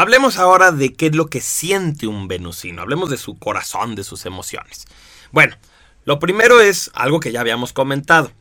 Hablemos ahora de qué es lo que siente un venusino. Hablemos de su corazón, de sus emociones. Bueno, lo primero es algo que ya habíamos comentado.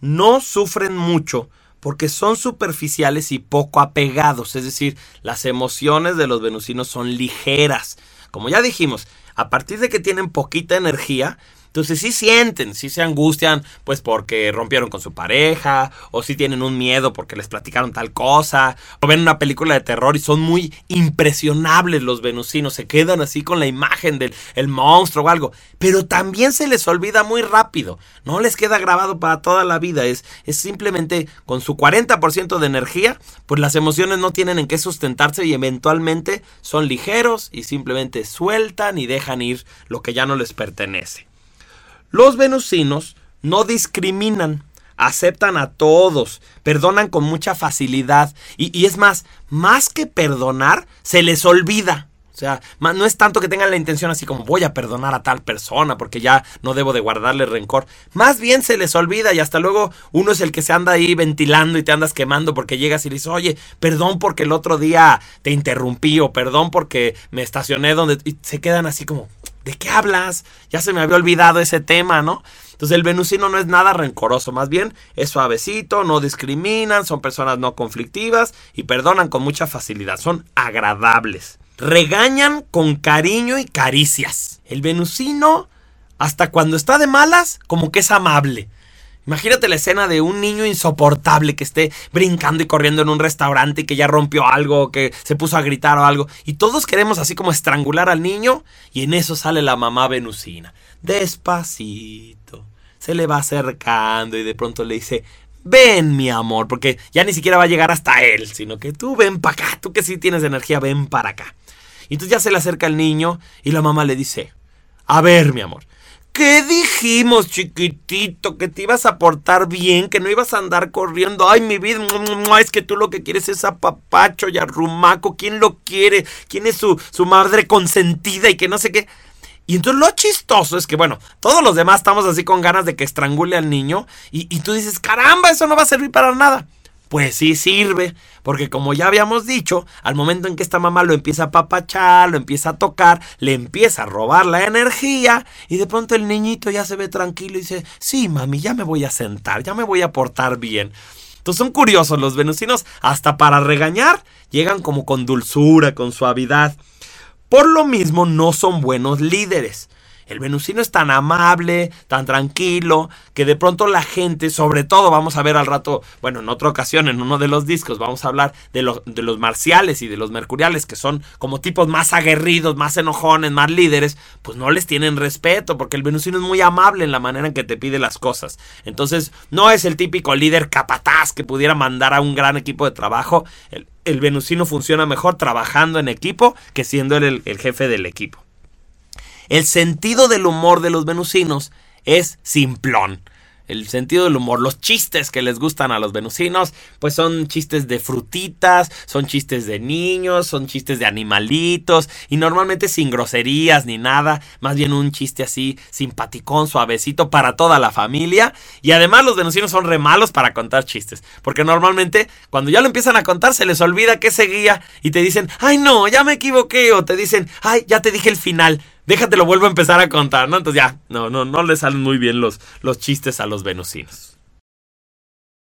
No sufren mucho porque son superficiales y poco apegados, es decir, las emociones de los venusinos son ligeras. Como ya dijimos, a partir de que tienen poquita energía, entonces sí sienten, sí se angustian, pues porque rompieron con su pareja, o sí tienen un miedo porque les platicaron tal cosa, o ven una película de terror y son muy impresionables los venusinos, se quedan así con la imagen del el monstruo o algo, pero también se les olvida muy rápido, no les queda grabado para toda la vida, es, es simplemente con su 40% de energía, pues las emociones no tienen en qué sustentarse y eventualmente son ligeros y simplemente sueltan y dejan ir lo que ya no les pertenece. Los venusinos no discriminan, aceptan a todos, perdonan con mucha facilidad y, es más, más que perdonar, se les olvida. O sea, no es tanto que tengan la intención así como voy a perdonar a tal persona porque ya no debo de guardarle rencor. Más bien se les olvida y hasta luego uno es el que se anda ahí ventilando y te andas quemando porque llegas y le dices, oye, perdón porque el otro día te interrumpí o perdón porque me estacioné donde... Y se quedan así como, ¿de qué hablas? Ya se me había olvidado ese tema, ¿no? Entonces el venusino no es nada rencoroso, más bien es suavecito, no discriminan, son personas no conflictivas y perdonan con mucha facilidad, son agradables. Regañan con cariño y caricias. El venusino, hasta cuando está de malas, como que es amable. Imagínate la escena de un niño insoportable que esté brincando y corriendo en un restaurante y que ya rompió algo, que se puso a gritar o algo. Y todos queremos así como estrangular al niño y en eso sale la mamá venusina. Despacito. Se le va acercando y de pronto le dice, ven mi amor, porque ya ni siquiera va a llegar hasta él, sino que tú ven para acá, tú que sí tienes energía, ven para acá. Y entonces ya se le acerca el niño y la mamá le dice, a ver mi amor, ¿Qué dijimos, chiquitito? Que te ibas a portar bien, que no ibas a andar corriendo. Ay, mi vida, es que tú lo que quieres es a papacho y arrumaco. ¿Quién lo quiere? ¿Quién es su, su madre consentida y que no sé qué? Y entonces lo chistoso es que, bueno, todos los demás estamos así con ganas de que estrangule al niño y, y tú dices, caramba, eso no va a servir para nada. Pues sí sirve, porque como ya habíamos dicho, al momento en que esta mamá lo empieza a papachar, lo empieza a tocar, le empieza a robar la energía y de pronto el niñito ya se ve tranquilo y dice, sí, mami, ya me voy a sentar, ya me voy a portar bien. Entonces son curiosos los venusinos, hasta para regañar, llegan como con dulzura, con suavidad. Por lo mismo no son buenos líderes. El venusino es tan amable, tan tranquilo, que de pronto la gente, sobre todo vamos a ver al rato, bueno, en otra ocasión, en uno de los discos, vamos a hablar de, de los marciales y de los mercuriales, que son como tipos más aguerridos, más enojones, más líderes, pues no les tienen respeto, porque el venusino es muy amable en la manera en que te pide las cosas. Entonces, no es el típico líder capataz que pudiera mandar a un gran equipo de trabajo. El, venusino funciona mejor trabajando en equipo que siendo el jefe del equipo. El sentido del humor de los venusinos es simplón. El sentido del humor, los chistes que les gustan a los venusinos, pues son chistes de frutitas, son chistes de niños, son chistes de animalitos y normalmente sin groserías ni nada, más bien un chiste así simpaticón, suavecito para toda la familia. Y además los venusinos son re malos para contar chistes, porque normalmente cuando ya lo empiezan a contar se les olvida que seguía y te dicen, ay no, ya me equivoqué o te dicen, ay, ya te dije el final déjate lo vuelvo a empezar a contar, ¿no? Entonces ya, no, no, no le salen muy bien los, los chistes a los venusinos.